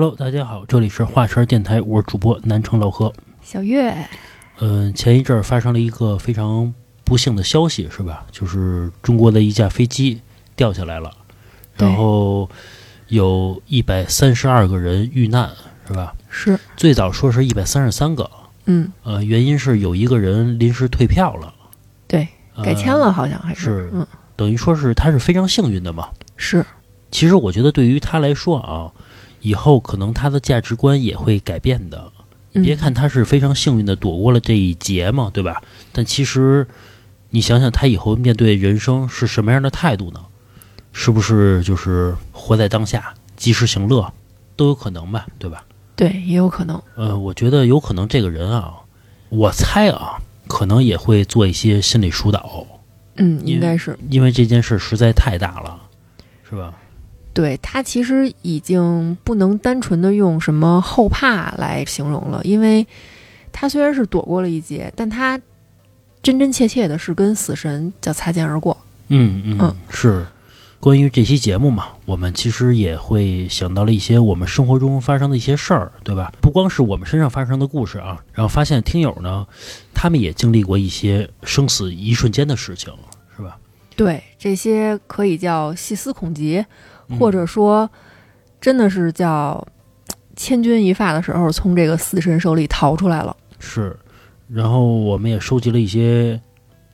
Hello，大家好，这里是华晨电台，我是主播南城老何。小月，嗯、前一阵儿发生了一个非常不幸的消息，是吧？就是中国的一架飞机掉下来了，然后有一百三十二个人遇难，是吧？是，最早说是一百三十三个，嗯，呃，原因是有一个人临时退票了，对，呃改签了，好像还是嗯，等于说是他是非常幸运的嘛。是，其实我觉得对于他来说啊，以后可能他的价值观也会改变的。嗯别看他是非常幸运的躲过了这一劫嘛，对吧？但其实你想想，他以后面对人生是什么样的态度呢？是不是就是活在当下，及时行乐，都有可能吧，对吧？对，也有可能，呃，我觉得有可能这个人啊，我猜啊，可能也会做一些心理疏导，嗯，应该是，因为这件事实在太大了，是吧？对他其实已经不能单纯的用什么后怕来形容了，因为他虽然是躲过了一劫，但他真真切切的是跟死神叫擦肩而过。嗯嗯嗯，是。关于这期节目嘛，我们其实也会想到了一些我们生活中发生的一些事儿，对吧？不光是我们身上发生的故事啊，然后发现听友呢，他们也经历过一些生死一瞬间的事情，是吧？对，这些可以叫细思恐极，嗯或者说真的是叫千钧一发的时候从这个死神手里逃出来了。是，然后我们也收集了一些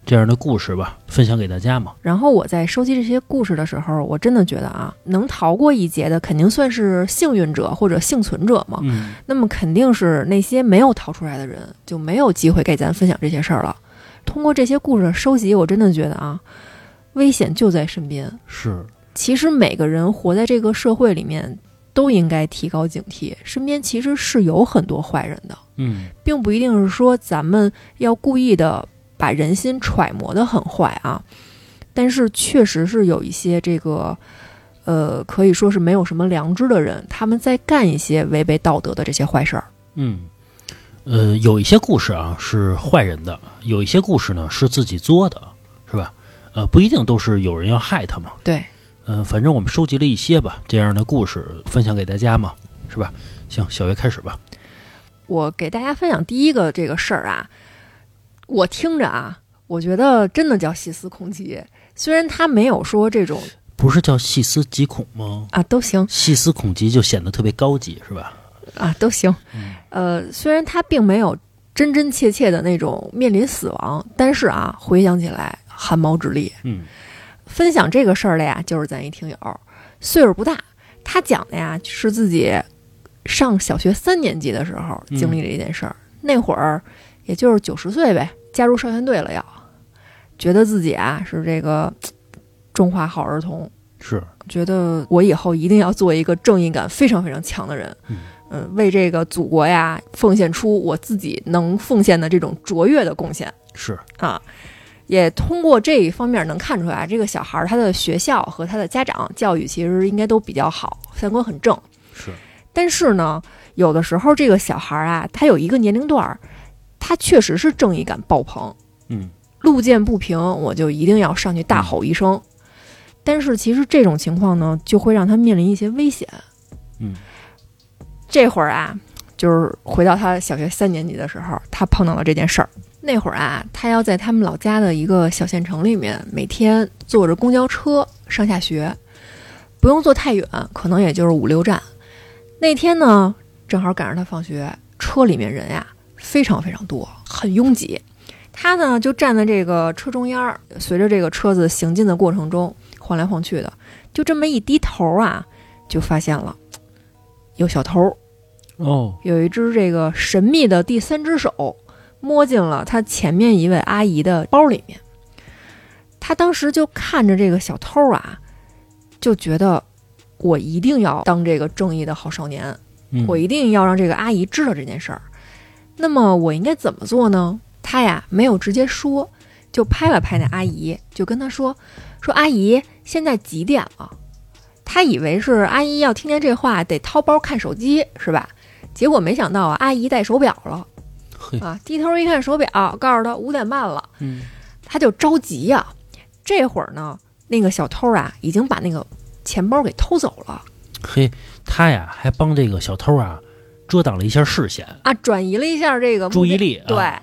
这样的故事吧，分享给大家嘛。然后我在收集这些故事的时候，我真的觉得啊，能逃过一劫的肯定算是幸运者或者幸存者嘛。嗯，那么肯定是那些没有逃出来的人就没有机会给咱分享这些事儿了。通过这些故事的收集，我真的觉得啊，危险就在身边。是，其实每个人活在这个社会里面，都应该提高警惕，身边其实是有很多坏人的，嗯并不一定是说咱们要故意的把人心揣摩的很坏啊。但是确实是有一些这个，呃，可以说是没有什么良知的人，他们在干一些违背道德的这些坏事儿。嗯，呃，有一些故事啊是坏人的，有一些故事呢是自己作的，是吧？呃，不一定都是有人要害他嘛。对，嗯、反正我们收集了一些吧，这样的故事分享给大家嘛，是吧？行，小月开始吧。我给大家分享第一个这个事儿啊，我听着啊，我觉得真的叫细思恐极。虽然他没有说这种不是叫细思极恐吗？啊都行细思恐极就显得特别高级，是吧？啊都行，嗯呃，虽然他并没有真真切切的那种面临死亡，但是啊，回想起来汗毛直立。嗯分享这个事儿的呀，就是咱一听友，岁数不大，他讲的呀是自己上小学三年级的时候嗯经历的一件事儿。那会儿也就是九十岁呗，加入少先队了要，觉得自己啊是这个中华好儿童，是，觉得我以后一定要做一个正义感非常非常强的人，嗯嗯，为这个祖国呀奉献出我自己能奉献的这种卓越的贡献。是，啊，也通过这一方面能看出来，这个小孩儿他的学校和他的家长教育其实应该都比较好，三观很正。是，但是呢，有的时候这个小孩儿啊，他有一个年龄段儿，他确实是正义感爆棚，嗯路见不平我就一定要上去大吼一声。但是其实这种情况呢，就会让他面临一些危险。嗯这会儿啊，就是回到他小学三年级的时候，他碰到了这件事儿。那会儿啊，他要在他们老家的一个小县城里面，每天坐着公交车上下学，不用坐太远，可能也就是五六站。那天呢，正好赶上他放学，车里面人呀非常非常多，很拥挤。他呢就站在这个车中间儿，随着这个车子行进的过程中晃来晃去的，就这么一低头啊，就发现了有小偷。哦，有一只这个神秘的第三只手摸进了他前面一位阿姨的包里面。他当时就看着这个小偷啊，就觉得我一定要当这个正义的好少年，嗯我一定要让这个阿姨知道这件事儿。那么我应该怎么做呢？他呀没有直接说，就拍了拍那阿姨，就跟她说：“说阿姨，现在几点了？”他以为是阿姨要听见这话得掏包看手机是吧？结果没想到啊，阿姨戴手表了嘿，啊！低头一看手表，告诉他五点半了，嗯他就着急呀、这会儿呢，那个小偷啊已经把那个钱包给偷走了。嘿，他呀还帮这个小偷啊遮挡了一下视线，啊，转移了一下这个注意力。对，啊、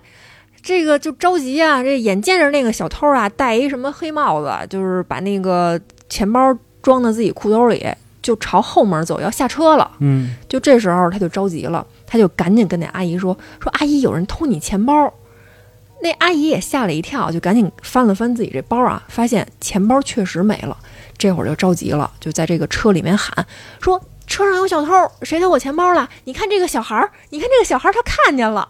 这个就着急啊！这眼见着那个小偷啊，戴一什么黑帽子，就是把那个钱包装到自己裤兜里，就朝后门走，要下车了。嗯就这时候他就着急了，他就赶紧跟那阿姨说：“说阿姨，有人偷你钱包。”那阿姨也吓了一跳，就赶紧翻了翻自己这包啊，发现钱包确实没了。这会儿就着急了，就在这个车里面喊说：“车上有小偷，谁偷我钱包了？你看这个小孩儿，你看这个小孩儿，他看见了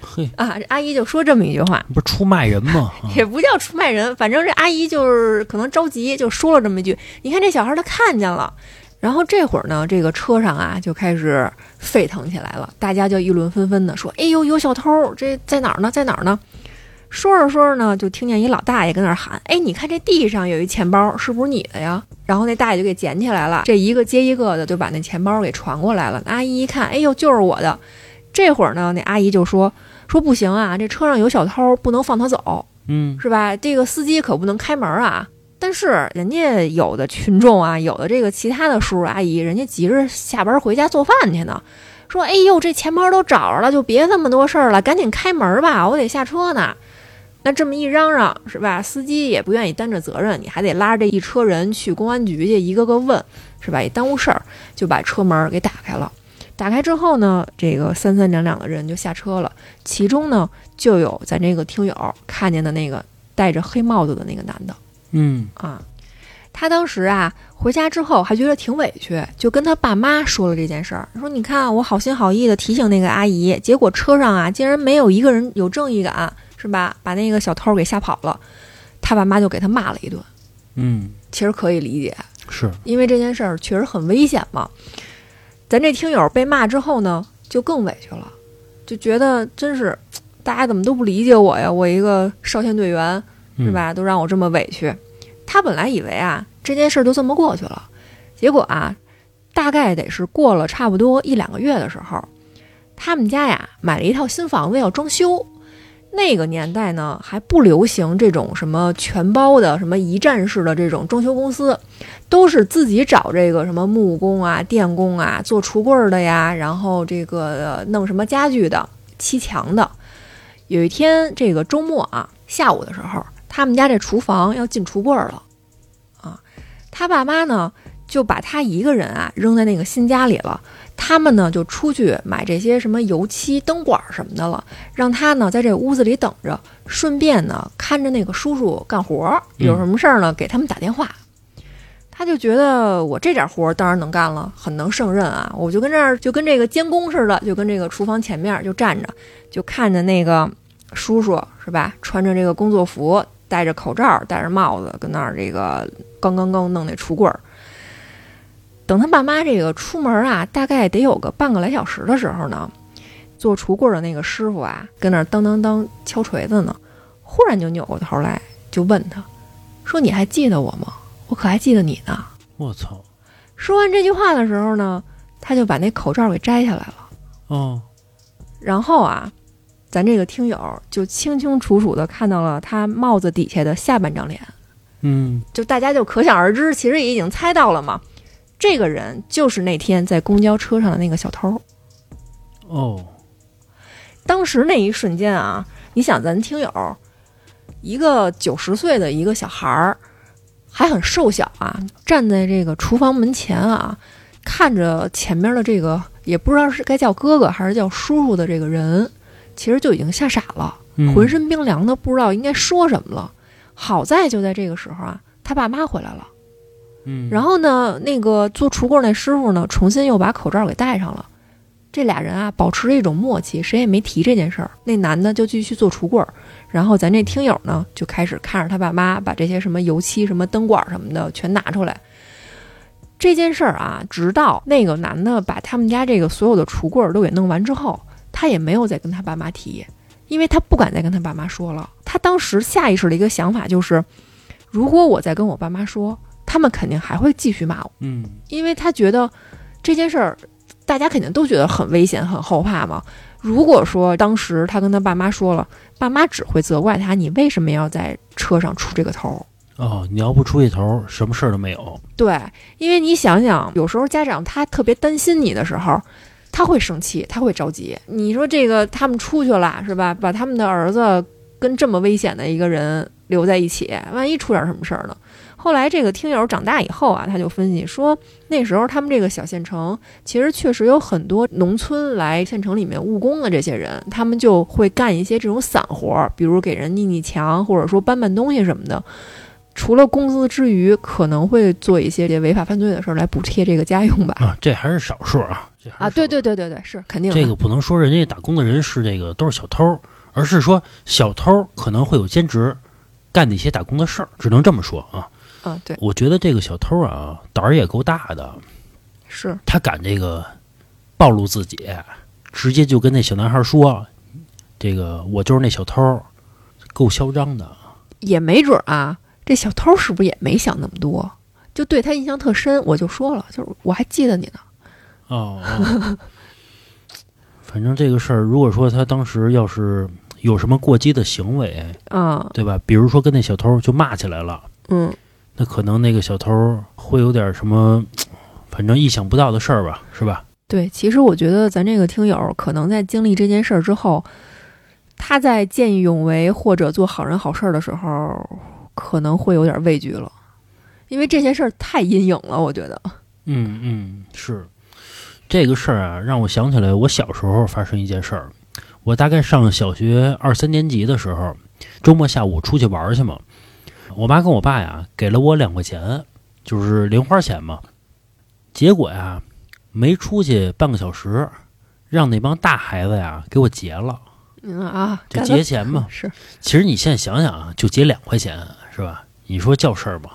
嘿，啊！”这阿姨就说这么一句话，不是出卖人吗？啊也不叫出卖人，反正这阿姨就是可能着急，就说了这么一句：“你看这小孩他看见了。”然后这会儿呢，这个车上啊就开始沸腾起来了，大家就议论纷纷的说：“哎呦，有小偷！这在哪儿呢？在哪儿呢？”说着说着呢，就听见一老大爷跟那儿喊：“哎，你看这地上有一钱包，是不是你的呀？”然后那大爷就给捡起来了，这一个接一个的就把那钱包给传过来了。阿姨一看，哎呦，就是我的。这会儿呢，那阿姨就说：“说不行啊，这车上有小偷，不能放他走。”嗯是吧？这个司机可不能开门啊。但是人家有的群众啊，有的这个其他的叔叔阿姨，人家急着下班回家做饭去呢，说：“哎呦，这钱包都找着了，就别这么多事儿了，赶紧开门吧，我得下车呢。”那这么一嚷嚷，是吧？司机也不愿意担着责任，你还得拉着这一车人去公安局去，一个个问，是吧？也耽误事儿，就把车门给打开了。打开之后呢，这个三三两两的人就下车了，其中呢就有咱这个听友看见的那个戴着黑帽子的那个男的嗯啊。他当时啊回家之后还觉得挺委屈，就跟他爸妈说了这件事儿，说你看我好心好意的提醒那个阿姨，结果车上啊竟然没有一个人有正义感，是吧？把那个小偷给吓跑了。他爸妈就给他骂了一顿，嗯，其实可以理解，是因为这件事儿确实很危险嘛。咱这听友被骂之后呢，就更委屈了，就觉得真是 大家怎么都不理解我呀？我一个少先队员是？吧，都让我这么委屈。他本来以为啊这件事儿就这么过去了，结果啊，大概得是过了差不多一两个月的时候，他们家呀买了一套新房子要装修。那个年代呢，还不流行这种什么全包的、什么一站式的这种装修公司，都是自己找这个什么木工啊、电工啊，做橱柜儿的呀，然后这个、呃弄什么家具的、砌墙的。有一天，这个周末啊，下午的时候，他们家这厨房要进橱柜儿了，啊，他爸妈呢就把他一个人啊扔在那个新家里了。他们呢就出去买这些什么油漆、灯管什么的了，让他呢在这屋子里等着，顺便呢看着那个叔叔干活儿，有什么事儿呢给他们打电话。他就觉得我这点活儿当然能干了，很能胜任啊！我就跟这儿就跟这个监工似的，就跟这个厨房前面就站着，就看着那个叔叔是吧，穿着这个工作服，戴着口罩，戴着帽子，跟那儿这个刚刚刚弄那橱柜儿。等他爸妈这个出门啊，大概得有个半个来小时的时候呢，做橱柜的那个师傅啊，跟那儿当当当敲锤子呢，忽然就扭过头来，就问他，说：“你还记得我吗？我可还记得你呢。我操！”说完这句话的时候呢，他就把那口罩给摘下来了，哦，然后啊，咱这个听友就清清楚楚的看到了他帽子底下的下半张脸，嗯就大家就可想而知，其实也已经猜到了嘛。这个人就是那天在公交车上的那个小偷。哦，当时那一瞬间啊，你想咱听友一个九十岁的一个小孩儿，还很瘦小啊，站在这个厨房门前啊，看着前面的这个也不知道是该叫哥哥还是叫叔叔的这个人，其实就已经吓傻了，嗯浑身冰凉的，不知道应该说什么了。好在就在这个时候啊，他爸妈回来了。嗯，然后呢，那个做橱柜那师傅呢，重新又把口罩给戴上了。这俩人啊，保持着一种默契，谁也没提这件事儿。那男的就继续做橱柜儿，然后咱这听友呢，就开始看着他爸妈把这些什么油漆、什么灯管什么的全拿出来。这件事儿啊，直到那个男的把他们家这个所有的橱柜儿都给弄完之后，他也没有再跟他爸妈提，因为他不敢再跟他爸妈说了。他当时下意识的一个想法就是，如果我再跟我爸妈说，他们肯定还会继续骂我，嗯因为他觉得这件事儿，大家肯定都觉得很危险、很后怕嘛。如果说当时他跟他爸妈说了，爸妈只会责怪他，你为什么要在车上出这个头？哦，你要不出去头，什么事儿都没有。对，因为你想想，有时候家长他特别担心你的时候，他会生气，他会着急。你说这个他们出去了是吧？把他们的儿子跟这么危险的一个人留在一起，万一出点什么事儿呢？后来这个听友长大以后啊，他就分析说，那时候他们这个小县城其实确实有很多农村来县城里面务工的这些人，他们就会干一些这种散活，比如给人腻腻墙，或者说搬搬东西什么的。除了工资之余，可能会做一些这违法犯罪的事儿来补贴这个家用吧。啊，这还是少数啊。这还啊，对对对对对，是肯定的。这个不能说人家打工的人是这个都是小偷，而是说小偷可能会有兼职干的一些打工的事儿，只能这么说啊。啊，对，我觉得这个小偷啊胆儿也够大的，是他敢这个暴露自己，直接就跟那小男孩说：“这个我就是那小偷，够嚣张的。也没准儿啊。这小偷是不是也没想那么多，就对他印象特深？我就说了，就是我还记得你呢。哦”哦，反正这个事儿，如果说他当时要是有什么过激的行为，啊，对吧？比如说跟那小偷就骂起来了。嗯，那可能那个小偷会有点什么，反正意想不到的事儿吧，是吧？对。其实我觉得咱这个听友可能在经历这件事儿之后，他在见义勇为或者做好人好事儿的时候，可能会有点畏惧了，因为这件事儿太阴影了。我觉得，嗯嗯，是这个事儿啊，让我想起来我小时候发生一件事儿。我大概上小学二三年级的时候，周末下午出去玩儿去嘛，我妈跟我爸呀给了我两块钱，就是零花钱嘛。结果呀，没出去半个小时，让那帮大孩子呀给我劫了，嗯啊，就劫钱嘛。是其实你现在想想啊，就劫两块钱是吧？你说叫事儿吗？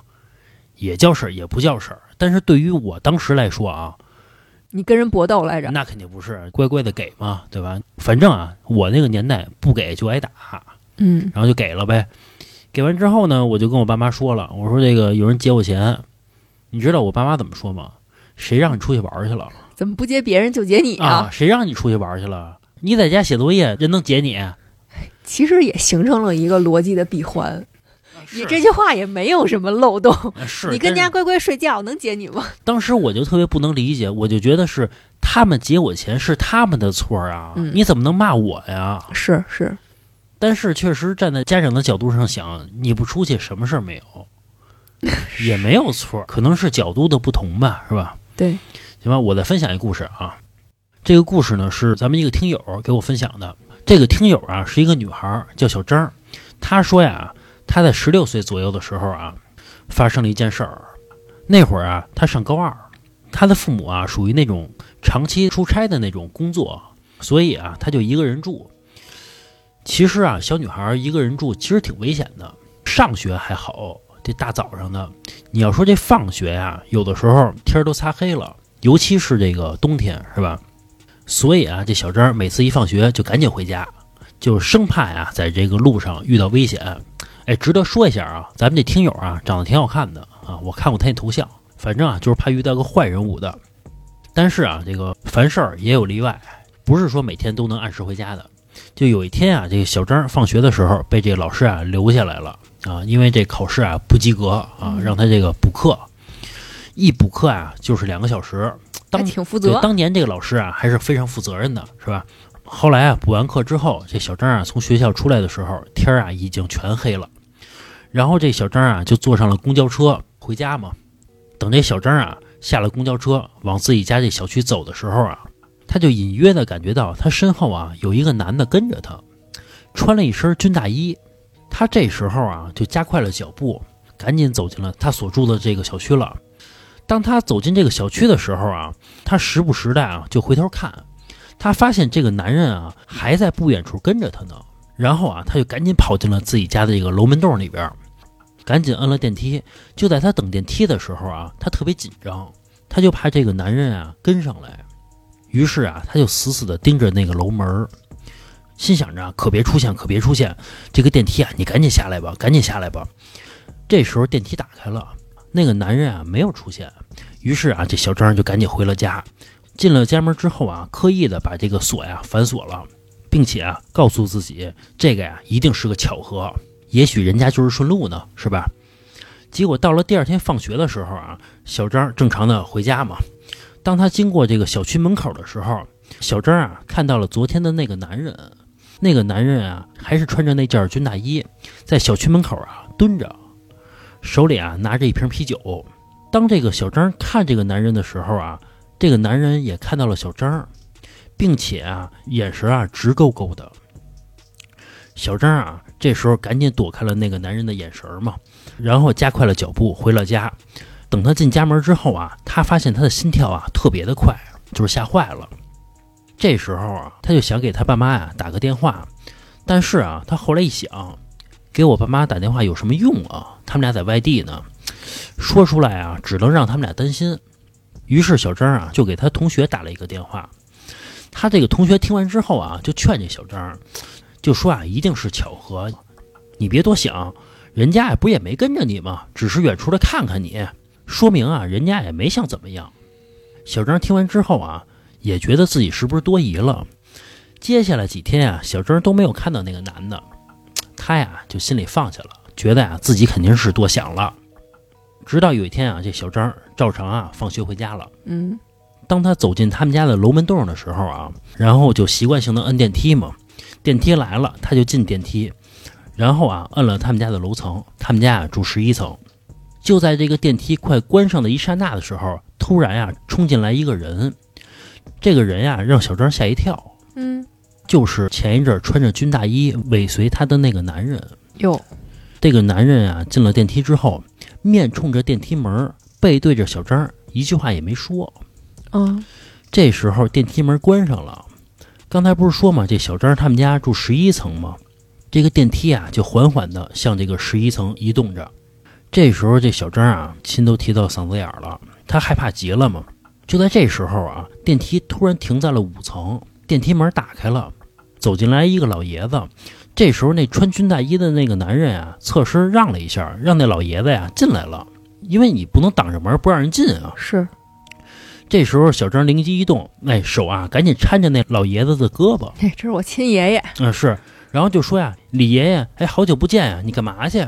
也叫事儿，也不叫事儿。但是对于我当时来说啊，你跟人搏斗来着。那肯定不是乖乖的给嘛，对吧？反正啊，我那个年代不给就挨打，嗯然后就给了呗。给完之后呢，我就跟我爸妈说了，我说这个有人劫我钱，你知道我爸妈怎么说吗？谁让你出去玩去了怎么不劫别人就劫你啊？谁让你出去玩去了？你在家写作业，人能劫你？其实也形成了一个逻辑的闭环。你这句话也没有什么漏洞。是你跟家乖乖睡觉，能劫你吗？当时我就特别不能理解，我就觉得是他们劫我钱是他们的错啊，嗯你怎么能骂我呀？是是，但是确实站在家长的角度上想，你不出去什么事儿没有，也没有错，可能是角度的不同吧，是吧？对，行吧，我再分享一个故事啊。这个故事呢是咱们一个听友给我分享的。这个听友啊是一个女孩，叫小张。她说呀，她在十六岁左右的时候啊，发生了一件事儿。那会儿啊，她上高二，她的父母啊属于那种长期出差的那种工作，所以啊，她就一个人住。其实啊，小女孩一个人住其实挺危险的。上学还好，这大早上的，你要说这放学呀，有的时候天儿都擦黑了，尤其是这个冬天，是吧？所以啊，这小张每次一放学就赶紧回家，就生怕呀在这个路上遇到危险。哎，值得说一下啊，咱们这听友啊长得挺好看的啊，我看过他那头像，反正啊就是怕遇到个坏人物的。但是啊，这个凡事儿也有例外，不是说每天都能按时回家的。就有一天啊，这个小张放学的时候被这个老师啊留下来了啊，因为这考试啊不及格啊，让他这个补课，一补课啊就是两个小时。当挺负，责。当年这个老师啊还是非常负责任的，是吧？后来啊，补完课之后，这小张啊从学校出来的时候，天儿啊已经全黑了。然后这小张啊就坐上了公交车回家嘛。等这小张啊下了公交车，往自己家这小区走的时候啊，他就隐约的感觉到他身后啊有一个男的跟着他，穿了一身军大衣。他这时候啊就加快了脚步，赶紧走进了他所住的这个小区了。当他走进这个小区的时候啊，他时不时的啊就回头看，他发现这个男人啊还在不远处跟着他呢。然后啊，他就赶紧跑进了自己家的这个楼门洞里边，赶紧摁了电梯。就在他等电梯的时候啊，他特别紧张，他就怕这个男人啊跟上来，于是啊，他就死死地盯着那个楼门，心想着可别出现，可别出现。这个电梯啊，你赶紧下来吧，赶紧下来吧。这时候电梯打开了。那个男人啊没有出现，于是啊，这小张就赶紧回了家。进了家门之后啊，刻意的把这个锁呀反锁了，并且啊告诉自己，这个呀一定是个巧合，也许人家就是顺路呢，是吧？结果到了第二天放学的时候啊，小张正常的回家嘛。当他经过这个小区门口的时候，小张啊看到了昨天的那个男人。那个男人啊，还是穿着那件军大衣，在小区门口啊蹲着，手里啊拿着一瓶啤酒。当这个小张看这个男人的时候啊，这个男人也看到了小张，并且啊眼神啊直勾勾的。小张啊这时候赶紧躲开了那个男人的眼神嘛，然后加快了脚步回了家。等他进家门之后啊，他发现他的心跳啊特别的快，就是吓坏了。这时候啊，他就想给他爸妈呀打个电话，但是啊，他后来一想，给我爸妈打电话有什么用啊？他们俩在外地呢，说出来啊，只能让他们俩担心。于是小张啊，就给他同学打了一个电话。他这个同学听完之后啊，就劝这小张，就说啊，一定是巧合，你别多想，人家呀不也没跟着你吗？只是远处的看看你，说明啊，人家也没想怎么样。小张听完之后啊。也觉得自己是不是多疑了？接下来几天啊，小张都没有看到那个男的，他呀就心里放下了，觉得呀自己肯定是多想了。直到有一天啊，这小张照常啊放学回家了。嗯，当他走进他们家的楼门洞的时候啊，然后就习惯性的摁电梯嘛，电梯来了，他就进电梯，然后啊摁了他们家的楼层，他们家啊住十一层。就在这个电梯快关上的一刹那的时候，突然呀冲进来一个人。这个人呀，让小张吓一跳。嗯，就是前一阵穿着军大衣尾随他的那个男人。哟，这个男人啊，进了电梯之后，面冲着电梯门，背对着小张，一句话也没说。嗯，这时候电梯门关上了。刚才不是说嘛，这小张他们家住十一层吗？这个电梯啊，就缓缓地向这个十一层移动着。这时候这小张啊，心都提到嗓子眼了，他害怕极了嘛。就在这时候啊，电梯突然停在了五层，电梯门打开了，走进来一个老爷子。这时候那穿军大衣的那个男人啊，侧身让了一下，让那老爷子呀进来了，因为你不能挡着门不让人进啊。是。这时候小张灵机一动，哎，手啊赶紧搀着那老爷子的胳膊。哎，这是我亲爷爷。嗯，是。然后就说呀：“李爷爷，哎，好久不见呀，你干嘛去？”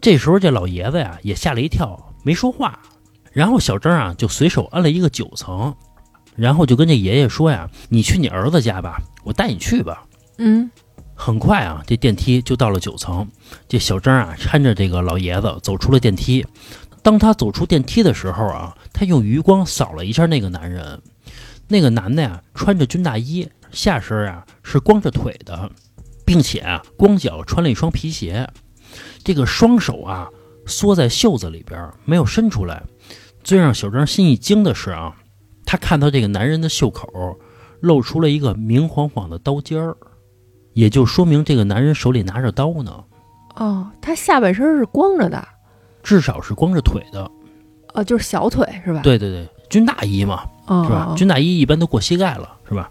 这时候这老爷子呀也吓了一跳，没说话。然后小张啊就随手摁了一个九层，然后就跟这爷爷说呀：“你去你儿子家吧，我带你去吧。”嗯，很快啊，这电梯就到了九层。这小张啊搀着这个老爷子走出了电梯。当他走出电梯的时候啊，他用余光扫了一下那个男人。那个男的呀穿着军大衣，下身啊是光着腿的，并且啊光脚穿了一双皮鞋。这个双手啊缩在袖子里边，没有伸出来。最让小张心一惊的是啊，他看到这个男人的袖口露出了一个明晃晃的刀尖儿，也就说明这个男人手里拿着刀呢。哦，他下半身是光着的，至少是光着腿的。哦，就是小腿是吧？对对对，军大衣嘛，是吧？军大衣一般都过膝盖了，是吧？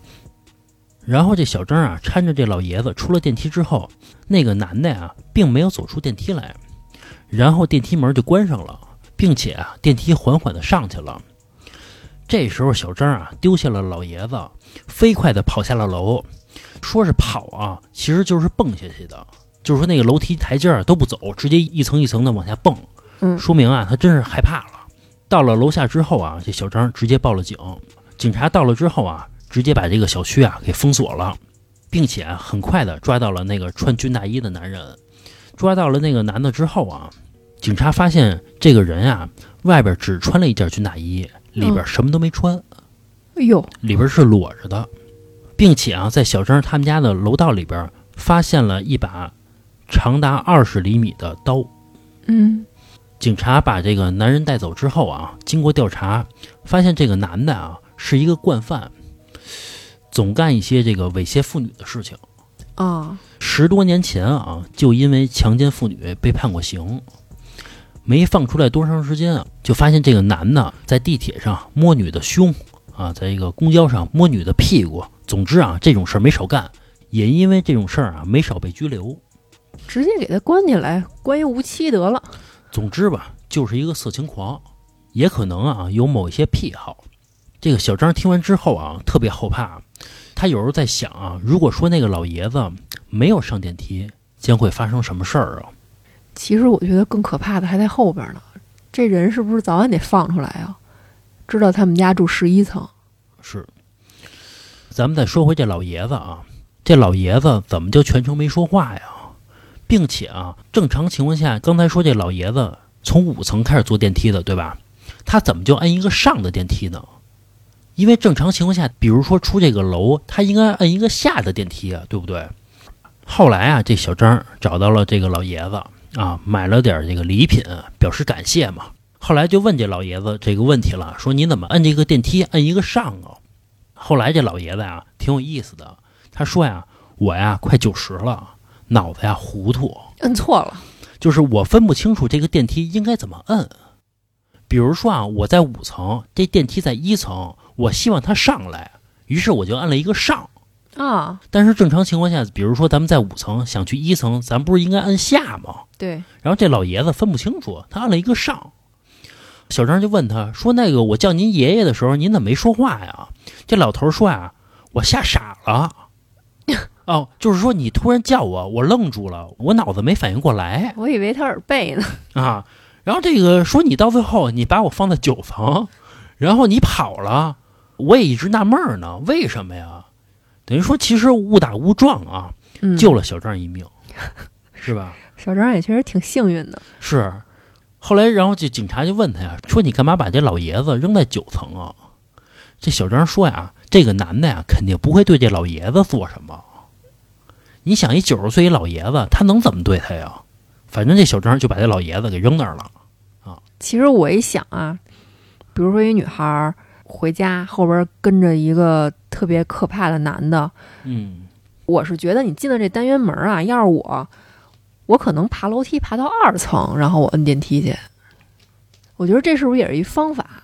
然后这小张啊搀着这老爷子出了电梯之后，那个男的啊并没有走出电梯来，然后电梯门就关上了。并且啊，电梯缓缓的上去了。这时候，小张啊丢下了老爷子，飞快的跑下了楼。说是跑啊，其实就是蹦下去的。就是说那个楼梯台阶儿都不走，直接一层一层的往下蹦。嗯，说明啊，他真是害怕了。到了楼下之后啊，这小张直接报了警。警察到了之后啊，直接把这个小区啊给封锁了，并且很快的抓到了那个穿军大衣的男人。抓到了那个男的之后啊。警察发现这个人啊，外边只穿了一件军大衣，里边什么都没穿。哎呦，里边是裸着的，并且啊，在小张他们家的楼道里边发现了一把长达二十厘米的刀。嗯，警察把这个男人带走之后啊，经过调查，发现这个男的啊是一个惯犯，总干一些这个猥亵妇女的事情。啊，十多年前啊，就因为强奸妇女被判过刑。没放出来多长时间啊，就发现这个男的在地铁上摸女的胸啊，在一个公交上摸女的屁股。总之啊，这种事儿没少干，也因为这种事儿啊，没少被拘留，直接给他关起来，关一无期得了。总之吧，就是一个色情狂，也可能啊有某一些癖好。这个小张听完之后啊，特别后怕，他有时候在想啊，如果说那个老爷子没有上电梯，将会发生什么事儿啊？其实我觉得更可怕的还在后边呢。这人是不是早晚得放出来啊？知道他们家住十一层，是。咱们再说回这老爷子啊，这老爷子怎么就全程没说话呀？并且啊，正常情况下，刚才说这老爷子从五层开始坐电梯的，对吧？他怎么就按一个上的电梯呢？因为正常情况下，比如说出这个楼，他应该按一个下的电梯啊，对不对？后来啊，这小张找到了这个老爷子啊，买了点这个礼品，表示感谢嘛。后来就问这老爷子这个问题了，说你怎么按这个电梯按一个上啊？后来这老爷子呀，挺有意思的。他说呀：“我呀，快九十了，脑子呀糊涂，摁错了，就是我分不清楚这个电梯应该怎么摁。比如说啊，我在五层，这电梯在一层，我希望它上来，于是我就按了一个上啊。但是正常情况下，比如说咱们在五层想去一层，咱不是应该按下吗？对。然后这老爷子分不清楚，他按了一个上。小张就问他说：“那个我叫您爷爷的时候，您怎么没说话呀？”这老头说啊：“我吓傻了。哦，就是说你突然叫我，我愣住了，我脑子没反应过来。我以为他耳背呢。啊，然后这个说你到最后你把我放在九层，然后你跑了，我也一直纳闷呢，为什么呀？等于说其实误打误撞啊，救了小张一命，是吧？小张也确实挺幸运的。是，后来然后就警察就问他呀，说你干嘛把这老爷子扔在九层啊？这小张说呀，这个男的呀，肯定不会对这老爷子做什么。你想，一九十岁一老爷子，他能怎么对他呀？反正这小张就把这老爷子给扔那儿了啊。其实我一想啊，比如说一女孩回家后边跟着一个特别可怕的男的，嗯，我是觉得你进了这单元门啊，要是我，我可能爬楼梯爬到二层，然后我摁电梯去。我觉得这是不是也是一方法？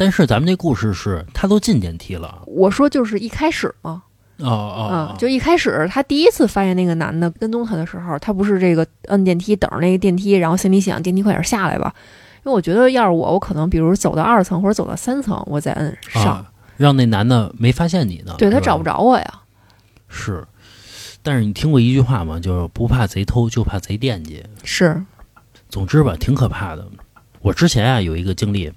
但是咱们这故事是他都进电梯了，我说就是一开始嘛。哦哦，就一开始他第一次发现那个男的跟踪他的时候，他不是这个摁电梯等着那个电梯，然后心里想电梯快点下来吧，因为我觉得要是我，我可能比如走到二层或者走到三层，我再摁上，让那男的没发现你呢，对他找不着我呀。是，但是你听过一句话吗？就是不怕贼偷，就怕贼惦记。是，总之吧，挺可怕的。我之前啊有一个经历，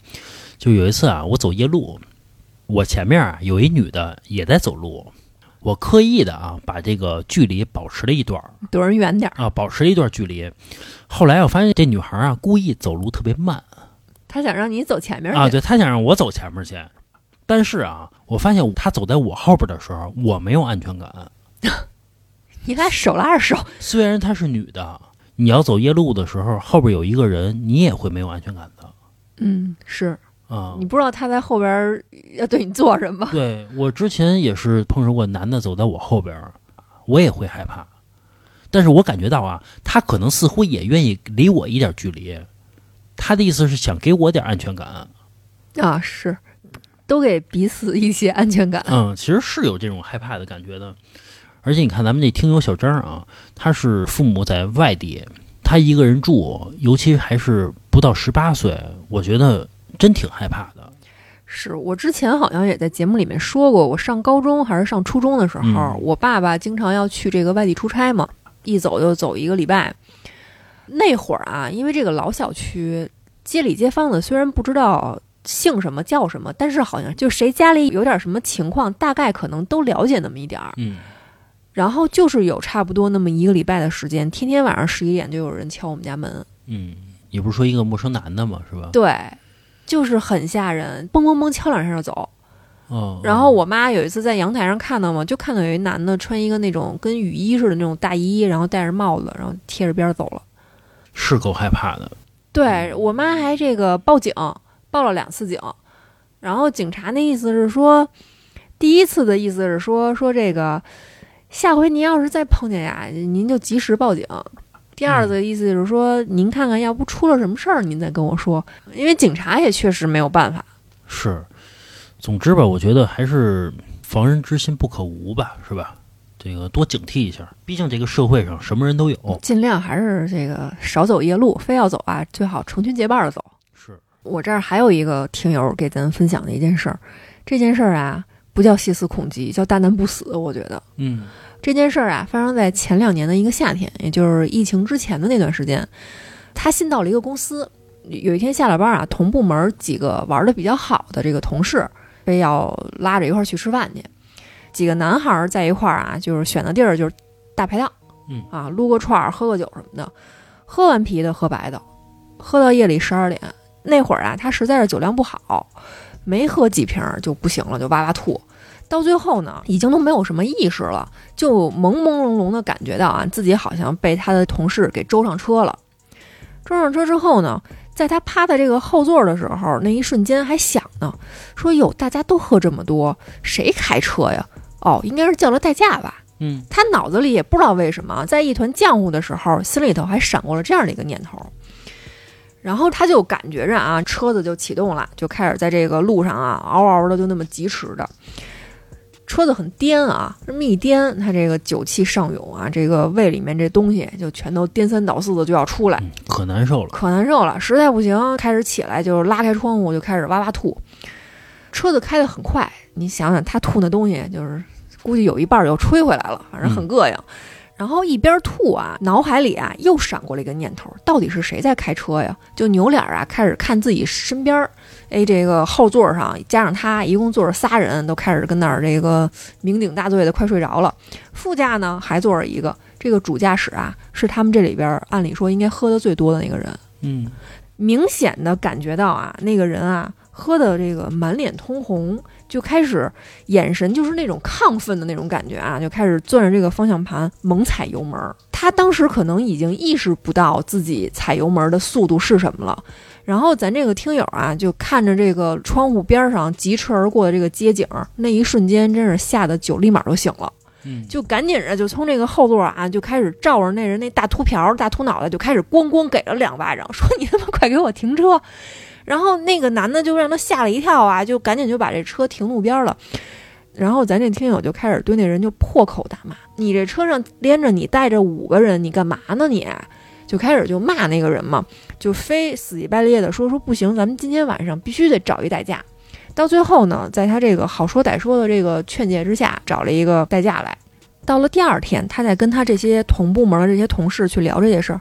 就有一次啊，我走夜路，我前面啊有一女的也在走路。我刻意的啊，把这个距离保持了一段儿，躲人远点儿啊，保持了一段距离。后来我发现这女孩啊，故意走路特别慢，她想让你走前面啊，对她想让我走前面去。但是啊，我发现她走在我后边的时候，我没有安全感。你俩手拉着手，虽然她是女的，你要走夜路的时候，后边有一个人，你也会没有安全感的。嗯，是。啊，你不知道他在后边要对你做什么？对我之前也是碰上过男的走在我后边，我也会害怕。但是我感觉到啊，他可能似乎也愿意离我一点距离，他的意思是想给我点安全感。啊，是，都给彼此一些安全感。嗯，其实是有这种害怕的感觉的。而且你看咱们这听友小张啊，他是父母在外地，他一个人住，尤其还是不到十八岁，我觉得。真挺害怕的，是我之前好像也在节目里面说过，我上高中还是上初中的时候，我爸爸经常要去这个外地出差嘛，一走就走一个礼拜。那会儿啊，因为这个老小区，街里街坊的虽然不知道姓什么叫什么，但是好像就谁家里有点什么情况，大概可能都了解那么一点儿。嗯，然后就是有差不多那么一个礼拜的时间，天天晚上十一点就有人敲我们家门。嗯，你不是说一个陌生男的吗？是吧？对。就是很吓人，嘣嘣嘣敲两下就走。哦。然后我妈有一次在阳台上看到嘛，就看到有一男的穿一个那种跟雨衣似的那种大衣，然后戴着帽子，然后贴着边走了。是够害怕的。对我妈还这个报警，报了两次警。然后警察那意思是说，第一次的意思是说说这个，下回您要是再碰见呀，您就及时报警。第二个意思就是说，您看看，要不出了什么事儿，您再跟我说，因为警察也确实没有办法。是，总之吧，我觉得还是防人之心不可无吧，是吧？这个多警惕一下，毕竟这个社会上什么人都有。尽量还是这个少走夜路，非要走啊，最好成群结伴的走。是我这儿还有一个听友给咱分享的一件事儿，这件事儿啊，不叫细思恐极，叫大难不死。我觉得，嗯。这件事儿啊，发生在前两年的一个夏天，也就是疫情之前的那段时间。他新到了一个公司，有一天下了班啊，同部门几个玩的比较好的这个同事，非要拉着一块儿去吃饭去。几个男孩儿在一块儿啊，就是选的地儿就是大排档，嗯啊，撸个串儿，喝个酒什么的，喝完啤的喝白的，喝到夜里十二点。那会儿啊，他实在是酒量不好，没喝几瓶儿就不行了，就哇哇吐。到最后呢，已经都没有什么意识了，就朦朦胧胧的感觉到啊，自己好像被他的同事给周上车了。周上车之后呢，在他趴在这个后座的时候，那一瞬间还想呢，说哟，大家都喝这么多，谁开车呀？哦，应该是叫了代驾吧。嗯他脑子里也不知道为什么，在一团浆糊的时候，心里头还闪过了这样的一个念头。然后他就感觉着啊，车子就启动了，就开始在这个路上啊，嗷嗷的就那么疾驰着。车子很颠啊，这么一颠，他这个酒气上涌啊，这个胃里面这东西就全都颠三倒四的就要出来，嗯，可难受了。可难受了，实在不行，开始起来就是拉开窗户就开始哇哇吐。车子开得很快，你想想他吐那东西，就是估计有一半儿又吹回来了，反正很膈应。然后一边吐啊，脑海里啊又闪过了一个念头：到底是谁在开车呀？就扭脸啊，开始看自己身边儿，哎，这个后座上加上他，一共坐着仨人，都开始跟那儿这个酩酊大醉的，快睡着了。副驾呢还坐着一个，这个主驾驶啊是他们这里边儿按理说应该喝的最多的那个人。嗯明显的感觉到啊，那个人啊喝的这个满脸通红，就开始眼神就是那种亢奋的那种感觉啊，就开始攥着这个方向盘猛踩油门儿。他当时可能已经意识不到自己踩油门的速度是什么了。然后咱这个听友啊，就看着这个窗户边上疾驰而过的这个街景，那一瞬间真是吓得酒立马就醒了。嗯，就赶紧着就从这个后座啊就开始照着那人那大秃瓢、大秃脑袋就开始咣咣给了两巴掌，说你他妈快给我停车！然后那个男的就让他吓了一跳啊，就赶紧就把这车停路边了。然后咱这听友就开始对那人就破口大骂：“你这车上连着你带着五个人，你干嘛呢你？”就开始就骂那个人嘛，就非死乞白赖的说说不行，咱们今天晚上必须得找一代驾。到最后呢，在他这个好说歹说的这个劝诫之下，找了一个代驾来。到了第二天，他在跟他这些同部门的这些同事去聊这些事儿，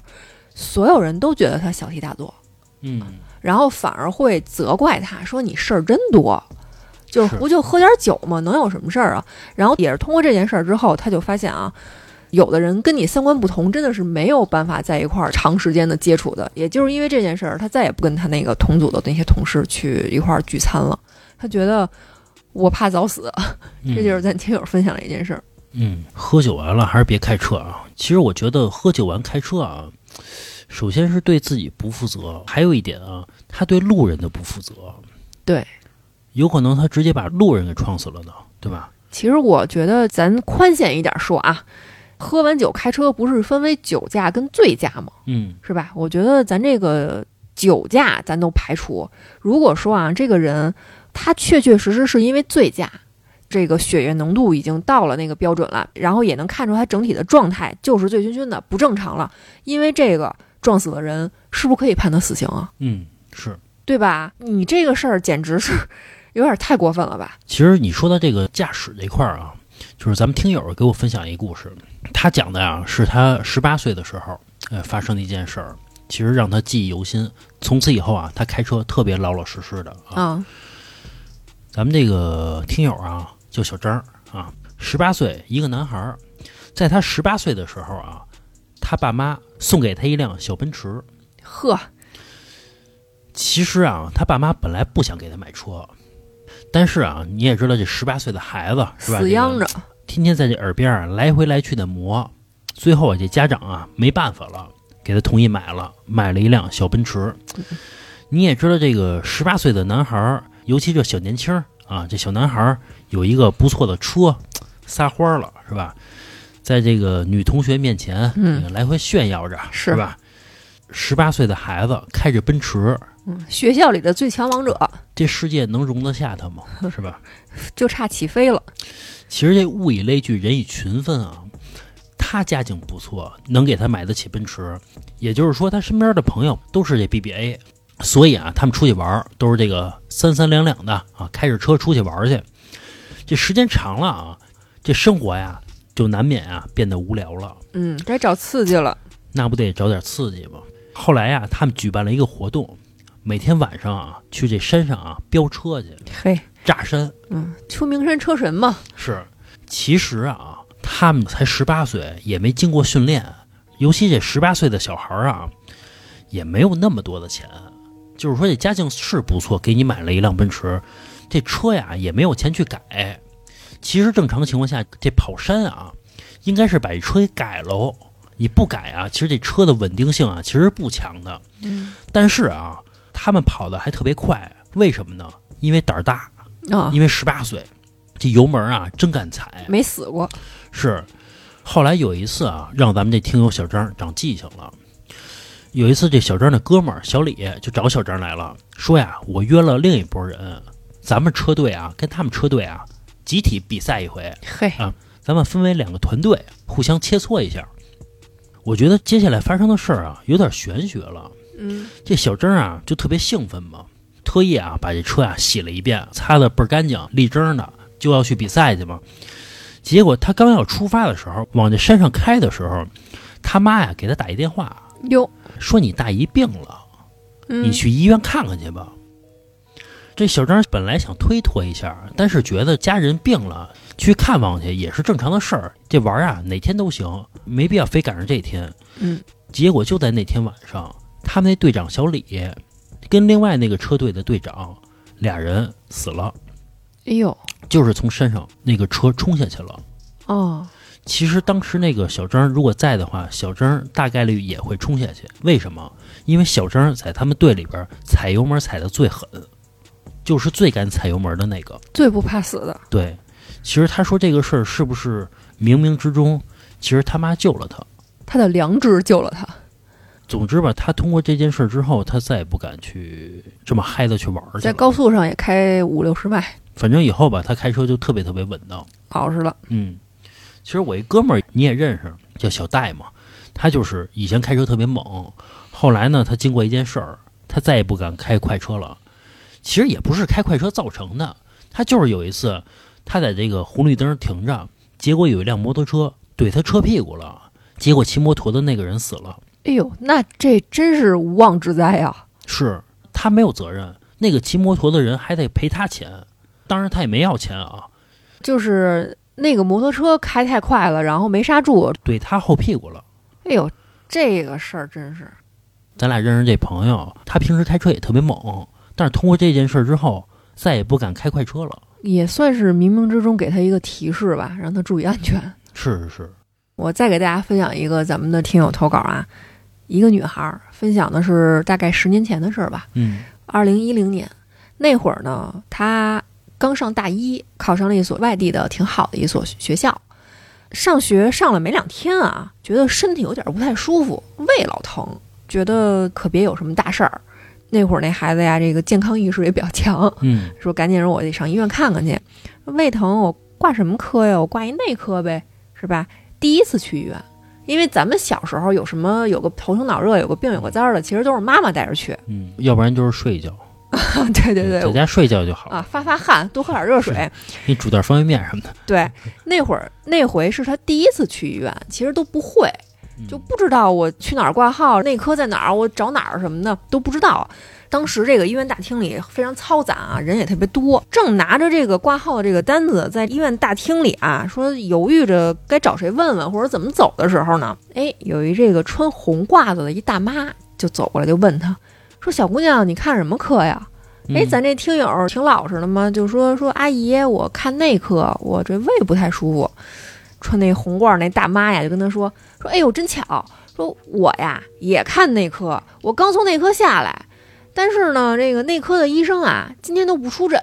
所有人都觉得他小题大做，嗯然后反而会责怪他说你事儿真多，就不就喝点酒嘛？能有什么事儿啊？然后也是通过这件事儿之后，他就发现啊，有的人跟你三观不同，真的是没有办法在一块儿长时间的接触的。也就是因为这件事儿，他再也不跟他那个同组的那些同事去一块儿聚餐了。他觉得我怕早死，嗯，这就是咱听友分享的一件事儿。嗯，喝酒完了还是别开车啊。其实我觉得喝酒完开车啊，首先是对自己不负责，还有一点啊，他对路人的不负责。对，有可能他直接把路人给撞死了呢，对吧？其实我觉得咱宽限一点说啊，喝完酒开车不是分为酒驾跟醉驾吗？嗯是吧？我觉得咱这个酒驾咱都排除。如果说啊，这个人他确确实实是因为醉驾，这个血液浓度已经到了那个标准了，然后也能看出他整体的状态就是醉醺醺的，不正常了。因为这个撞死的人，是不是可以判他死刑啊？嗯，是。对吧？你这个事儿简直是有点太过分了吧？其实你说的这个驾驶这块儿啊，就是咱们听友给我分享一个故事，他讲的啊是他十八岁的时候，呃发生的一件事儿，其实让他记忆犹新。从此以后啊，他开车特别老老实实的啊。啊、咱们这个听友啊，叫小张啊，十八岁，一个男孩儿，在他十八岁的时候啊，他爸妈送给他一辆小奔驰。呵，其实啊，他爸妈本来不想给他买车，但是啊，你也知道这十八岁的孩子是吧？死央着这个，天天在这耳边啊来回来去的磨，最后啊，这家长啊没办法了，给他同意买了，买了一辆小奔驰。你也知道，这个十八岁的男孩儿，尤其这小年轻儿啊，这小男孩儿有一个不错的车，撒欢儿了是吧？在这个女同学面前，嗯来回炫耀着，是是吧？十八岁的孩子开着奔驰，嗯，学校里的最强王者这世界能容得下他吗？是吧？就差起飞了。其实这物以类聚，人以群分啊。他家境不错，能给他买得起奔驰，也就是说，他身边的朋友都是这 BBA，所以啊，他们出去玩都是这个三三两两的啊，开着车出去玩去。这时间长了啊，这生活呀就难免啊变得无聊了。嗯，该找刺激了。那不得找点刺激吗？后来呀，他们举办了一个活动，每天晚上啊去这山上啊飙车去，嘿，炸山。嗯，秋名山车神嘛。是，其实啊，他们才十八岁，也没经过训练，尤其这十八岁的小孩啊，也没有那么多的钱。就是说，这家境是不错，给你买了一辆奔驰，这车呀也没有钱去改。其实正常情况下，这跑山啊，应该是把这车给改喽。你不改啊，其实这车的稳定性啊，其实不强的。嗯但是啊，他们跑的还特别快，为什么呢？因为胆儿大，啊，因为十八岁，这油门啊真敢踩。没死过。是，后来有一次啊，让咱们这听友小张长记性了。有一次，这小张的哥们儿小李就找小张来了，说呀，我约了另一拨人，咱们车队啊跟他们车队啊集体比赛一回，嘿，啊咱们分为两个团队，互相切磋一下。我觉得接下来发生的事儿啊，有点玄学了。嗯这小张啊就特别兴奋嘛，特意啊把这车啊洗了一遍，擦的倍儿干净，立正的，就要去比赛去嘛。结果他刚要出发的时候，往这山上开的时候，他妈呀给他打一电话，哟，说你大姨病了，嗯你去医院看看去吧。这小张本来想推脱一下，但是觉得家人病了，去看望去也是正常的事儿。这玩儿啊，哪天都行，没必要非赶上这天。嗯，结果就在那天晚上，他们那队长小李跟另外那个车队的队长俩人死了，哎呦，就是从山上那个车冲下去了。哦，其实当时那个小张如果在的话，小张大概率也会冲下去。为什么？因为小张在他们队里边踩油门踩的最狠，就是最敢踩油门的那个。最不怕死的。对，其实他说这个事儿是不是冥冥之中，其实他妈救了他。他的良知救了他。总之吧，他通过这件事之后，他再也不敢去这么嗨的去玩儿去了。在高速上也开五六十迈，反正以后吧，他开车就特别特别稳当。老实了。嗯，其实我一哥们儿你也认识，叫小戴嘛，他就是以前开车特别猛，后来呢，他经过一件事儿，他再也不敢开快车了。其实也不是开快车造成的，他就是有一次，他在这个红绿灯停着，结果有一辆摩托车怼他车屁股了，结果骑摩托的那个人死了。哎呦，那这真是无妄之灾啊！是他没有责任，那个骑摩托的人还得赔他钱，当然他也没要钱啊，就是那个摩托车开太快了，然后没刹住。怼他后屁股了。哎呦，这个事儿真是咱俩认识这朋友，他平时开车也特别猛，但是通过这件事之后，再也不敢开快车了。也算是冥冥之中给他一个提示吧，让他注意安全。是是是，我再给大家分享一个咱们的听友投稿啊，一个女孩儿分享的是大概十年前的事儿吧。嗯二零一零年那会儿呢，她刚上大一，考上了一所外地的挺好的一所学校。上学上了没两天啊，觉得身体有点不太舒服，胃老疼，觉得可别有什么大事儿。那会儿那孩子呀，这个健康意识也比较强，嗯说赶紧让我得上医院看看去。胃疼我挂什么科呀？我挂一内科呗，是吧？第一次去医院，因为咱们小时候有什么有个头疼脑热，有个病有个灾儿的，其实都是妈妈带着去。嗯，要不然就是睡一觉，对对对，在家睡觉就好，啊，发发汗，多喝点热水。你煮点方便面什么的，对，那会儿那回是他第一次去医院，其实都不会，嗯就不知道我去哪儿挂号，内科在哪儿，我找哪儿什么的都不知道。当时这个医院大厅里非常嘈杂啊，人也特别多，正拿着这个挂号的这个单子在医院大厅里啊，说犹豫着该找谁问问或者怎么走的时候呢，哎，有一这个穿红褂子的一大妈就走过来就问他，说小姑娘你看什么科呀？哎，嗯咱这听友挺老实的嘛，就说说阿姨，我看内科，我这胃不太舒服。穿那红褂儿那大妈呀，就跟他说说，哎呦，真巧，说我呀也看内科，我刚从内科下来，但是呢，这个内科的医生啊，今天都不出诊。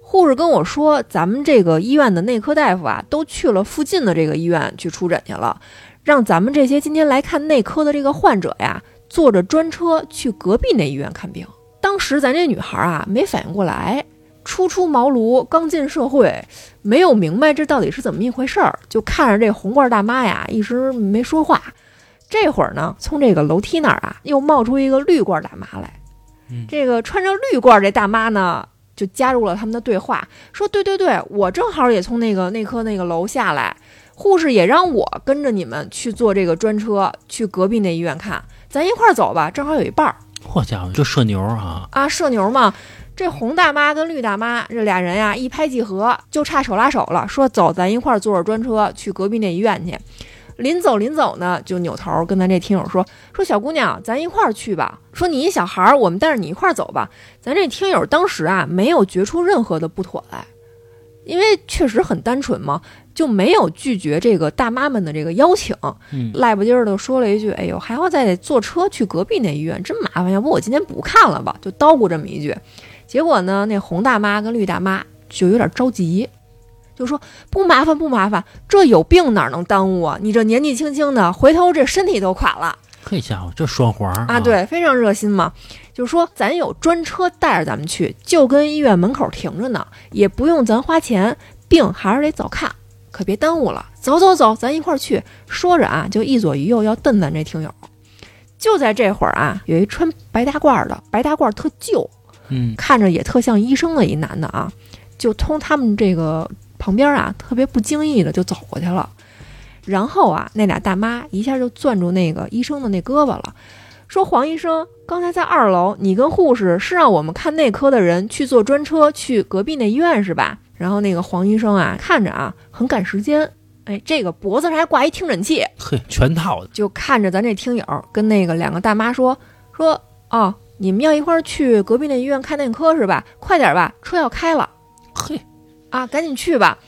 护士跟我说，咱们这个医院的内科大夫啊，都去了附近的这个医院去出诊去了，让咱们这些今天来看内科的这个患者呀，坐着专车去隔壁那医院看病。当时咱这女孩啊，没反应过来，初出茅庐，刚进社会，没有明白这到底是怎么一回事儿，就看着这红褂大妈呀，一直没说话。这会儿呢，从这个楼梯那儿啊，又冒出一个绿褂大妈来。嗯这个穿着绿褂这大妈呢，就加入了他们的对话，说：“对对对，我正好也从那个内科那个楼下来，护士也让我跟着你们去坐这个专车去隔壁那医院看，咱一块儿走吧，正好有一半儿好家伙，这社牛啊！啊，社牛嘛。这红大妈跟绿大妈这俩人呀，一拍即合，就差手拉手了，说走，咱一块儿坐着专车去隔壁那医院去。临走临走呢，就扭头跟咱这听友说：“说小姑娘，咱一块儿去吧。说你一小孩儿，我们带着你一块儿走吧。”咱这听友当时啊，没有觉出任何的不妥来，因为确实很单纯嘛，就没有拒绝这个大妈们的这个邀请。嗯，赖不唧儿的说了一句：“哎呦，还要再坐车去隔壁那医院，真麻烦，要不我今天不看了吧？”就叨咕这么一句。结果呢，那红大妈跟绿大妈就有点着急，就说：“不麻烦，不麻烦，这有病哪能耽误啊？你这年纪轻轻的，回头这身体都垮了。”嘿家伙，这双簧儿啊，对，非常热心嘛。就是说，咱有专车带着咱们去，就跟医院门口停着呢，也不用咱花钱，病还是得早看，可别耽误了。走走走，咱一块儿去。说着啊，就一左一右要瞪咱这听友。就在这会儿啊，有一穿白大褂的，白大褂特旧，嗯，看着也特像医生的一男的啊，就从他们这个旁边啊，特别不经意的就走过去了。然后啊，那俩大妈一下就攥住那个医生的那胳膊了，说：“黄医生，刚才在二楼，你跟护士是让我们看内科的人去坐专车去隔壁那医院是吧？”然后那个黄医生啊，看着啊很赶时间，哎，这个脖子上还挂一听诊器，嘿，全套的，就看着咱这听友跟那个两个大妈说：“说哦，你们要一块儿去隔壁那医院看内科是吧？快点吧，车要开了嘿，啊，赶紧去吧。”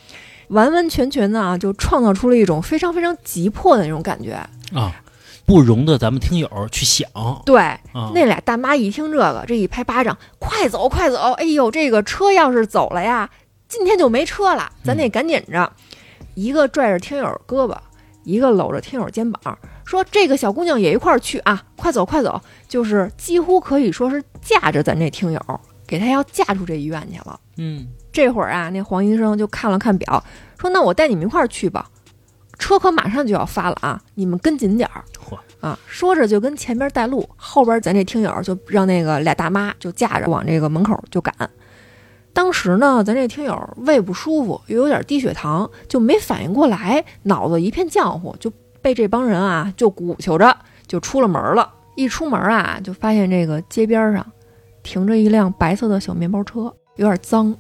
完完全全的啊，就创造出了一种非常非常急迫的那种感觉。啊，不容得咱们听友去想对，啊。那俩大妈一听这个，这一拍巴掌，快走快走！哎呦，这个车要是走了呀，今天就没车了，咱得赶紧着。一个拽着听友胳膊，一个搂着听友肩膀，说：“这个小姑娘也一块儿去啊，快走快走！”就是几乎可以说是架着咱这听友，给他要嫁出这医院去了。嗯，这会儿啊，那黄医生就看了看表，说：“那我带你们一块儿去吧，车可马上就要发了啊，你们跟紧点儿。”嚯，啊，说着就跟前边带路，后边咱这听友就让那个俩大妈就架着往这个门口就赶。当时呢，咱这听友胃不舒服，又有点低血糖，就没反应过来，脑子一片浆糊，就被这帮人啊就鼓求着就出了门了。一出门啊，就发现这个街边上停着一辆白色的小面包车，有点脏，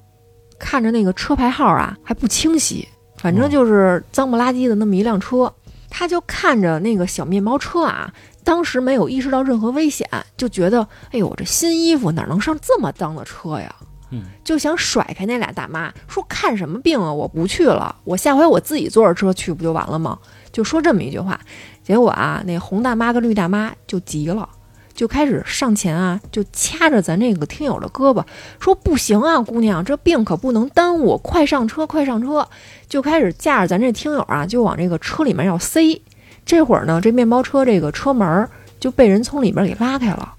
看着那个车牌号啊还不清晰，反正就是脏不拉几的那么一辆车。他就看着那个小面包车啊，当时没有意识到任何危险，就觉得，哎呦，这新衣服哪能上这么脏的车呀？嗯，就想甩开那俩大妈，说看什么病啊，我不去了，我下回我自己坐着车去不就完了吗？就说这么一句话，结果啊，那红大妈跟绿大妈就急了。就开始上前啊，就掐着咱这个听友的胳膊，说不行啊，姑娘，这病可不能耽误，快上车，快上车！就开始架着咱这听友啊，就往这个车里面要塞。这会儿呢，这面包车这个车门就被人从里边给拉开了，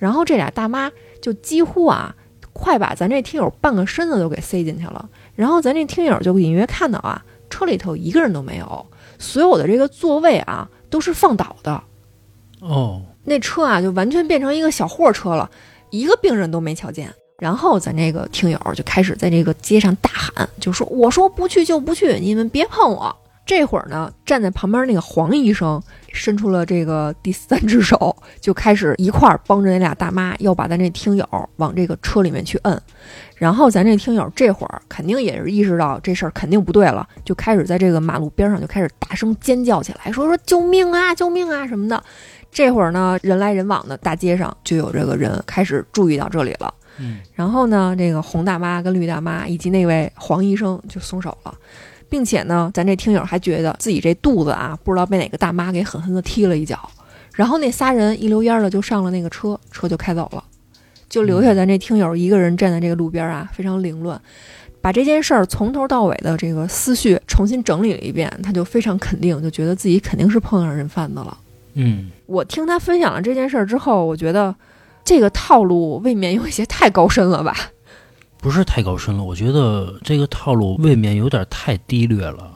然后这俩大妈就几乎啊，快把咱这听友半个身子都给塞进去了。然后咱这听友就隐约看到啊，车里头一个人都没有，所有的这个座位啊都是放倒的。哦，那车啊，就完全变成一个小货车了，一个病人都没瞧见。然后咱这个听友就开始在这个街上大喊，就说：“我说不去就不去，你们别碰我。”这会儿呢，站在旁边那个黄医生伸出了这个第三只手，就开始一块儿帮着那俩大妈要把咱这听友往这个车里面去摁。然后咱这听友这会儿肯定也是意识到这事儿肯定不对了，就开始在这个马路边上就开始大声尖叫起来，说说救命啊，救命啊什么的。这会儿呢，人来人往的大街上就有这个人开始注意到这里了。嗯，然后呢，这个红大妈跟绿大妈以及那位黄医生就松手了，并且呢，咱这听友还觉得自己这肚子啊，不知道被哪个大妈给狠狠的踢了一脚。然后那仨人一溜烟儿的就上了那个车，车就开走了，就留下咱这听友一个人站在这个路边啊，非常凌乱。把这件事儿从头到尾的这个思绪重新整理了一遍，他就非常肯定，就觉得自己肯定是碰上人贩子了。嗯，我听他分享了这件事儿之后，我觉得这个套路未免有一些太高深了吧？不是太高深了，我觉得这个套路未免有点太低劣了，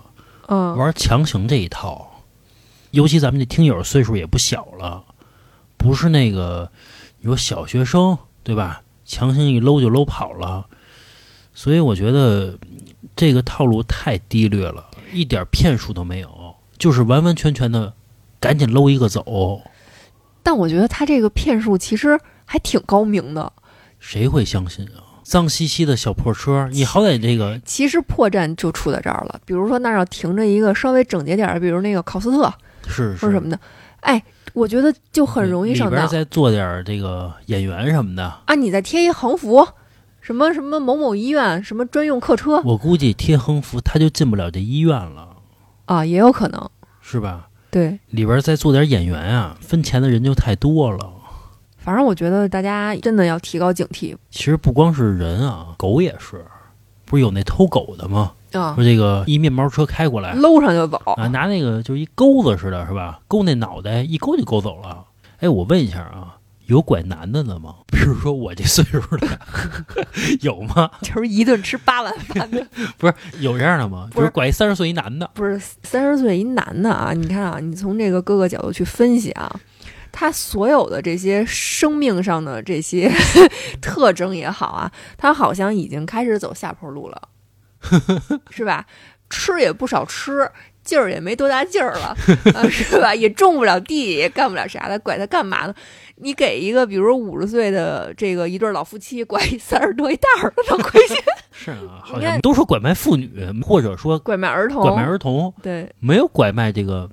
嗯，玩强行这一套。尤其咱们这听友岁数也不小了，不是那个你说小学生对吧？强行一搂就搂跑了，所以我觉得这个套路太低劣了。一点骗术都没有，就是完完全全的赶紧搂一个走。但我觉得他这个骗术其实还挺高明的。谁会相信啊？脏兮兮的小破车，你好歹这个其实破绽就出在这儿了。比如说那儿要停着一个稍微整洁点儿的，比如那个考斯特是是什么的，哎，我觉得就很容易上当再做点儿这个演员什么的。啊！你再贴一横幅，什么什么某某医院什么专用客车我估计贴横幅他就进不了这医院了，啊，也有可能。是吧？对，里边再做点演员啊，分钱的人就太多了。反正我觉得大家真的要提高警惕其实不光是人啊，狗也是，不是有那偷狗的吗？啊说，这个一面包车开过来搂上就走。啊，拿那个就一钩子似的，是吧？勾那脑袋一勾就勾走了。哎，我问一下啊，有拐男的的吗？比如说我这岁数的，有吗？就是一顿吃八碗饭的，不是有这样的吗？不是比如拐一三十岁一男的，不是三十岁一男的啊！你看啊，你从这个各个角度去分析啊，他所有的这些生命上的这些 特征也好啊，他好像已经开始走下坡路了，是吧？吃也不少吃，劲儿也没多大劲儿了，啊，是吧？也种不了地，也干不了啥的，拐他干嘛呢？你给一个比如五十岁的这个一对老夫妻拐三十多一袋儿的，能亏心？是啊，好像都说拐卖妇女，或者说拐卖儿童，拐卖儿童，对，没有拐卖这个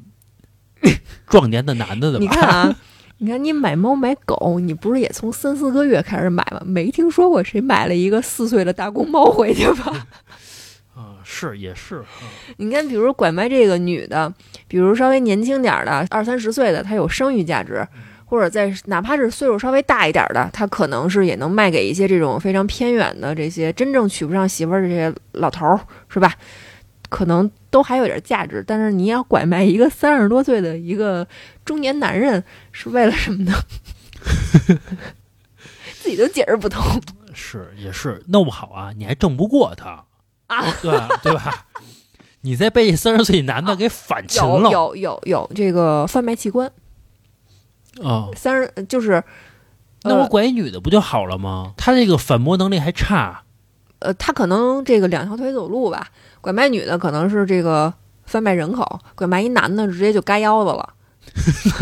壮年的男的的吧？你看啊，你看你买猫买狗，你不是也从三四个月开始买吗？没听说过谁买了一个四岁的大公猫回去吧？啊，是也是，啊你看，比如拐卖这个女的，比如稍微年轻点儿的，二三十岁的，她有生育价值。或者在哪怕是岁数稍微大一点儿的，她可能是也能卖给一些这种非常偏远的这些真正娶不上媳妇儿的这些老头儿，是吧？可能都还有点价值。但是你要拐卖一个三十多岁的一个中年男人，是为了什么呢？自己都解释不通是也是，弄不好啊，你还挣不过他，啊！对吧？对吧？你再被三十岁男的给反擒有了有有有这个贩卖器官，啊！三十就是，那我呃拐一女的不就好了吗？他这个反驳能力还差，呃，他可能这个两条腿走路吧，拐卖女的可能是这个贩卖人口，拐卖一男的直接就嘎腰子了。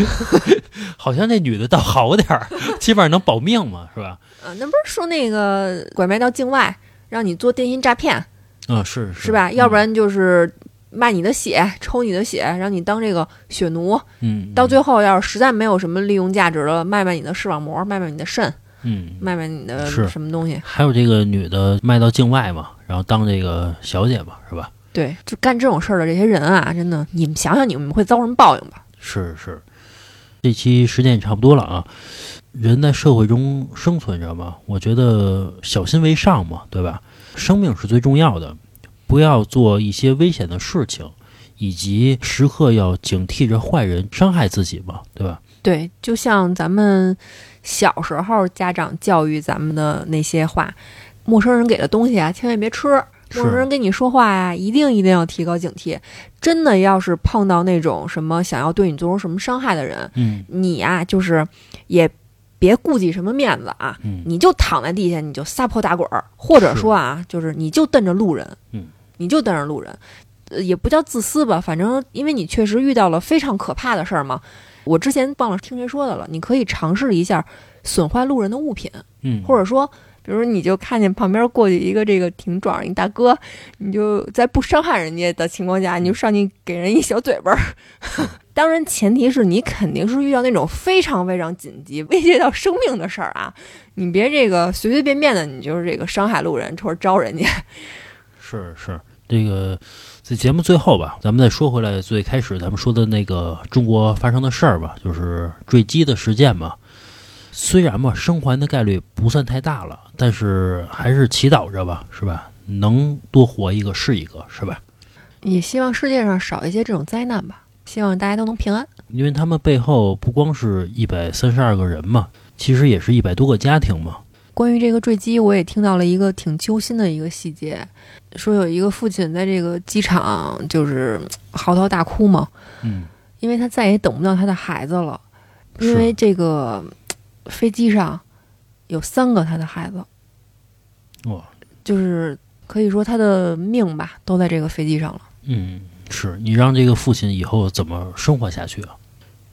好像那女的倒好点儿，起码能保命嘛，是吧？呃，那不是说那个拐卖到境外，让你做电信诈骗啊，是是吧？要不，然就是卖你的血，抽你的血，让你当这个血奴。嗯，到最后要是实在没有什么利用价值了，卖卖你的视网膜，卖卖你的肾，嗯，卖卖你的什么东西。还有这个女的卖到境外嘛，然后当这个小姐嘛，是吧？对，就干这种事儿的这些人啊，真的，你们想想你们会遭什么报应吧？是是，这期时间也差不多了啊。人在社会中生存着嘛，我觉得小心为上嘛，对吧？生命是最重要的，不要做一些危险的事情，以及时刻要警惕着坏人伤害自己嘛，对吧？对，就像咱们小时候家长教育咱们的那些话，陌生人给的东西啊，千万别吃。陌生人跟你说话呀、一定一定要提高警惕。真的要是碰到那种什么想要对你做出什么伤害的人，嗯你呀、就是也别顾忌什么面子啊，嗯，你就躺在地下，你就撒泼打滚儿，或者说啊，就是你就瞪着路人，嗯，你就瞪着路人，呃，也不叫自私吧，反正因为你确实遇到了非常可怕的事儿嘛。我之前忘了听谁说的了，你可以尝试一下损坏路人的物品，嗯，或者说，比如你就看见旁边过去一个这个挺壮一大哥，你就在不伤害人家的情况下，你就上去给人一小嘴巴儿。当然，前提是你肯定是遇到那种非常非常紧急、威胁到生命的事儿啊，你别这个随随便便的，你就是这个伤害路人或者招人家。是是，这个在节目最后吧，咱们再说回来，最开始咱们说的那个中国发生的事儿吧，就是坠机的事件嘛。虽然吧，生还的概率不算太大了，但是还是祈祷着吧，是吧？能多活一个是一个，是吧？也希望世界上少一些这种灾难吧，希望大家都能平安。因为他们背后不光是一百三十二个人嘛，其实也是一百多个家庭嘛。关于这个坠机，我也听到了一个挺揪心的一个细节，说有一个父亲在这个机场就是嚎啕大哭嘛，嗯，因为他再也等不到他的孩子了，因为这个飞机上有三个他的孩子，哇，就是可以说他的命吧都在这个飞机上了。嗯，是你让这个父亲以后怎么生活下去啊？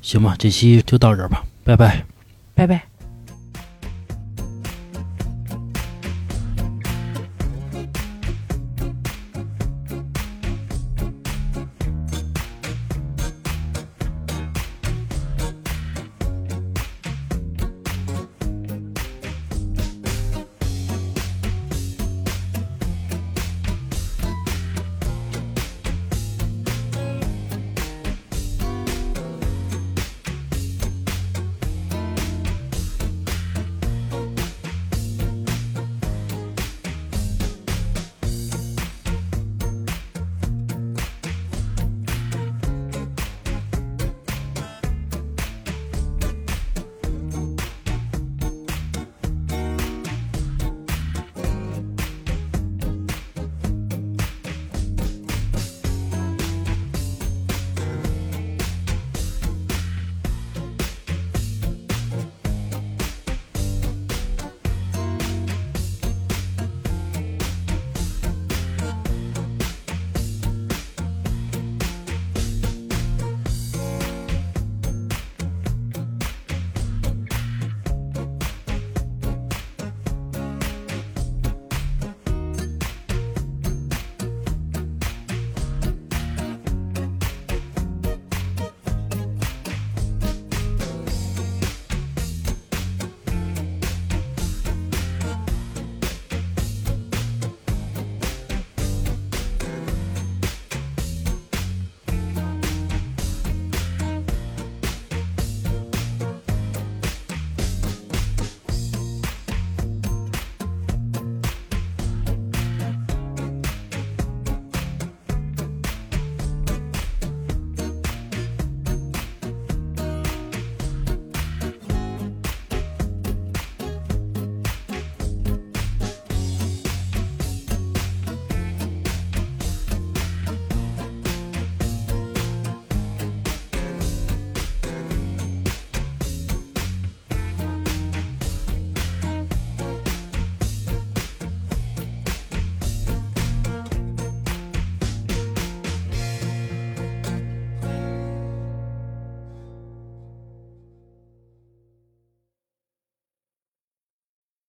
行吧，这期就到这儿吧，拜拜。拜拜。